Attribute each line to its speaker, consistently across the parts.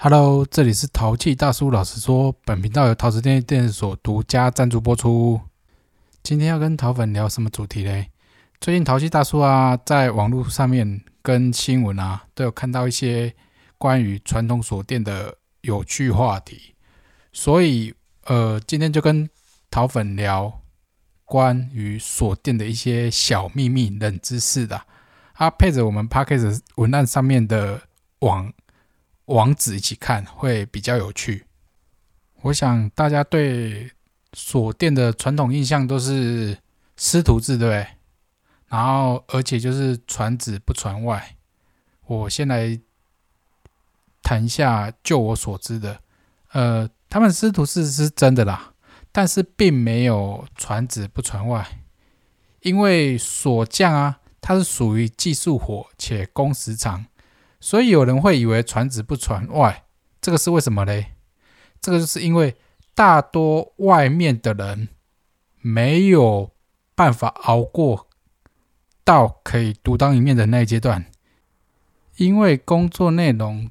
Speaker 1: Hello，这里是淘气大叔。老实说，本频道由陶瓷电电子所独家赞助播出。今天要跟淘粉聊什么主题嘞？最近淘气大叔啊，在网络上面跟新闻啊，都有看到一些关于传统锁店的有趣话题，所以呃，今天就跟淘粉聊关于锁店的一些小秘密、冷知识的。它配着我们 p a c k a g e 文案上面的网。网址一起看会比较有趣。我想大家对锁店的传统印象都是师徒制，对？然后而且就是传子不传外。我先来谈一下，就我所知的，呃，他们师徒制是真的啦，但是并没有传子不传外，因为锁匠啊，它是属于技术活且工时长。所以有人会以为传子不传外，这个是为什么嘞？这个就是因为大多外面的人没有办法熬过到可以独当一面的那一阶段，因为工作内容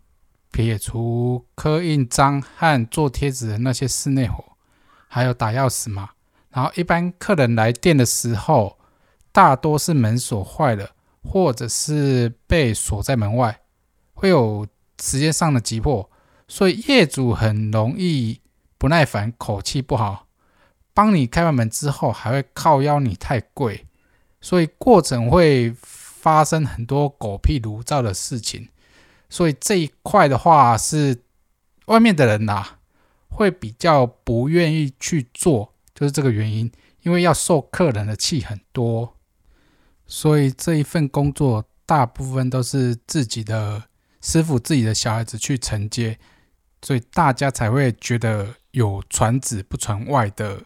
Speaker 1: 撇除刻印章和做贴纸的那些室内活，还有打钥匙嘛。然后一般客人来店的时候，大多是门锁坏了，或者是被锁在门外。会有时间上的急迫，所以业主很容易不耐烦，口气不好。帮你开完门之后，还会靠邀你太贵，所以过程会发生很多狗屁炉灶的事情。所以这一块的话，是外面的人呐，会比较不愿意去做，就是这个原因。因为要受客人的气很多，所以这一份工作大部分都是自己的。师傅自己的小孩子去承接，所以大家才会觉得有传子不传外的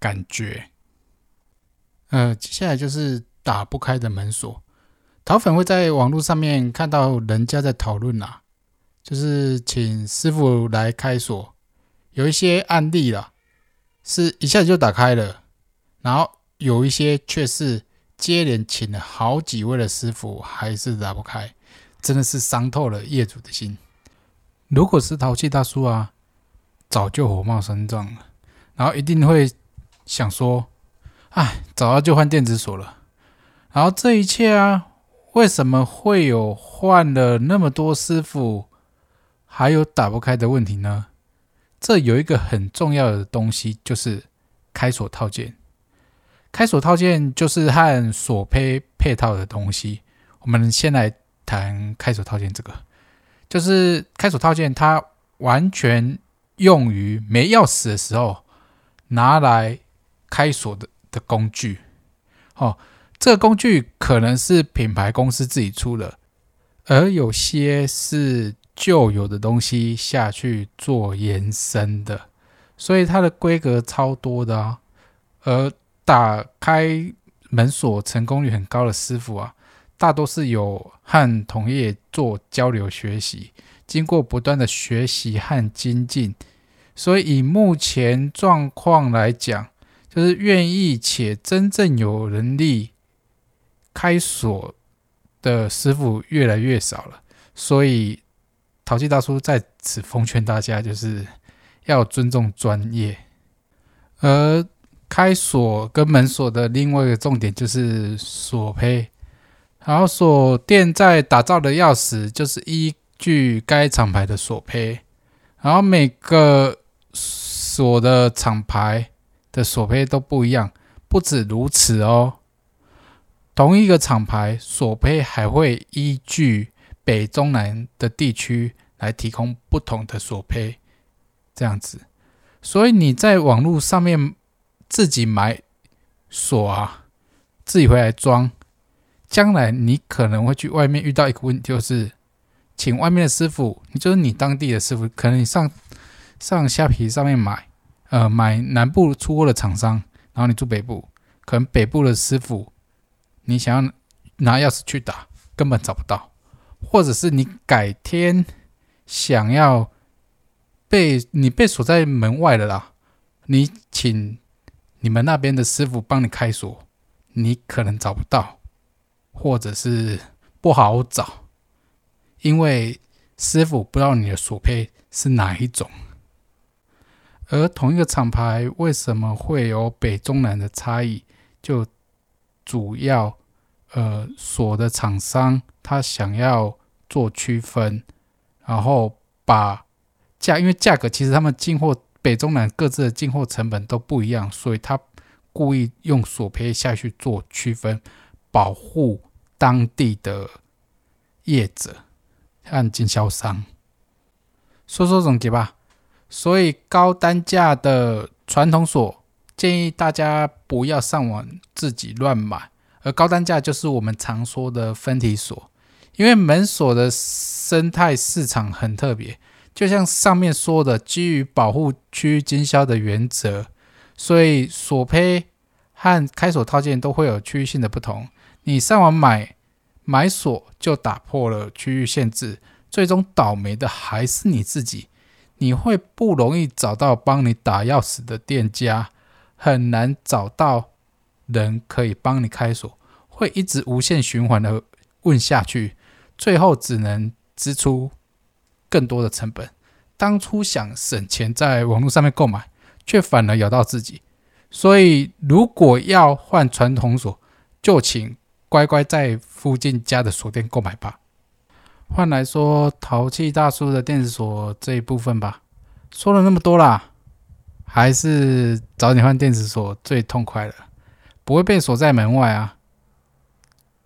Speaker 1: 感觉。呃，接下来就是打不开的门锁。淘粉会在网络上面看到人家在讨论啊，就是请师傅来开锁，有一些案例啦，是一下子就打开了，然后有一些却是接连请了好几位的师傅，还是打不开。真的是伤透了业主的心。如果是淘气大叔啊，早就火冒三丈了，然后一定会想说：“哎，早要就换电子锁了。”然后这一切啊，为什么会有换了那么多师傅，还有打不开的问题呢？这有一个很重要的东西，就是开锁套件。开锁套件就是和锁胚配套的东西。我们先来。谈开锁套件这个，就是开锁套件，它完全用于没钥匙的时候拿来开锁的的工具。哦，这个工具可能是品牌公司自己出的，而有些是旧有的东西下去做延伸的，所以它的规格超多的啊。而打开门锁成功率很高的师傅啊。大多是有和同业做交流学习，经过不断的学习和精进，所以以目前状况来讲，就是愿意且真正有能力开锁的师傅越来越少了。所以淘气大叔在此奉劝大家，就是要尊重专业。而开锁跟门锁的另外一个重点就是锁胚。然后锁店在打造的钥匙就是依据该厂牌的锁胚，然后每个锁的厂牌的锁胚都不一样。不止如此哦，同一个厂牌锁胚还会依据北中南的地区来提供不同的锁胚，这样子。所以你在网络上面自己买锁啊，自己回来装。将来你可能会去外面遇到一个问题，就是请外面的师傅，你就是你当地的师傅，可能你上上虾皮上面买，呃，买南部出货的厂商，然后你住北部，可能北部的师傅，你想要拿钥匙去打，根本找不到，或者是你改天想要被你被锁在门外了啦，你请你们那边的师傅帮你开锁，你可能找不到。或者是不好找，因为师傅不知道你的锁胚是哪一种。而同一个厂牌为什么会有北中南的差异？就主要呃锁的厂商他想要做区分，然后把价，因为价格其实他们进货北中南各自的进货成本都不一样，所以他故意用锁胚下去做区分，保护当地的业者和经销商。说说总结吧。所以高单价的传统锁，建议大家不要上网自己乱买。而高单价就是我们常说的分体锁，因为门锁的生态市场很特别，就像上面说的，基于保护区经销的原则，所以锁胚和开锁套件都会有区域性的不同。你上网买买锁就打破了区域限制，最终倒霉的还是你自己。你会不容易找到帮你打钥匙的店家，很难找到人可以帮你开锁，会一直无限循环的问下去，最后只能支出更多的成本。当初想省钱在网络上面购买，却反而咬到自己。所以，如果要换传统锁，就请乖乖在附近家的锁店购买吧。换来说淘气大叔的电子锁这一部分吧，说了那么多啦，还是早点换电子锁最痛快了，不会被锁在门外啊，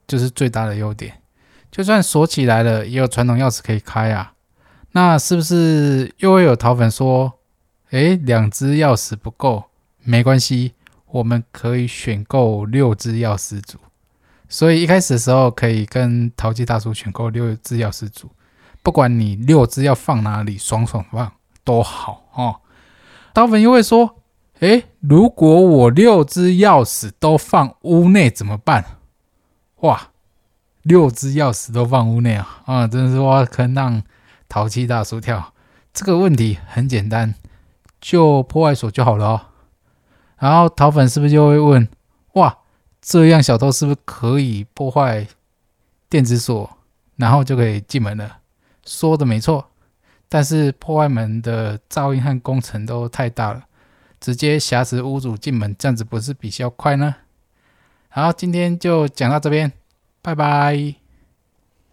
Speaker 1: 就是最大的优点。就算锁起来了，也有传统钥匙可以开啊。那是不是又会有淘粉说，诶，两只钥匙不够？没关系，我们可以选购六只钥匙组。所以一开始的时候，可以跟淘气大叔选购六只钥匙组，不管你六只要放哪里，爽爽放都好哦。刀粉又会说：“诶，如果我六只钥匙都放屋内怎么办？”哇，六只钥匙都放屋内啊！啊，真的是挖坑让淘气大叔跳。这个问题很简单，就破坏锁就好了哦。然后淘粉是不是就会问：“哇？”这样小偷是不是可以破坏电子锁，然后就可以进门了？说的没错，但是破坏门的噪音和工程都太大了，直接挟持屋主进门，这样子不是比较快呢？好，今天就讲到这边，拜拜。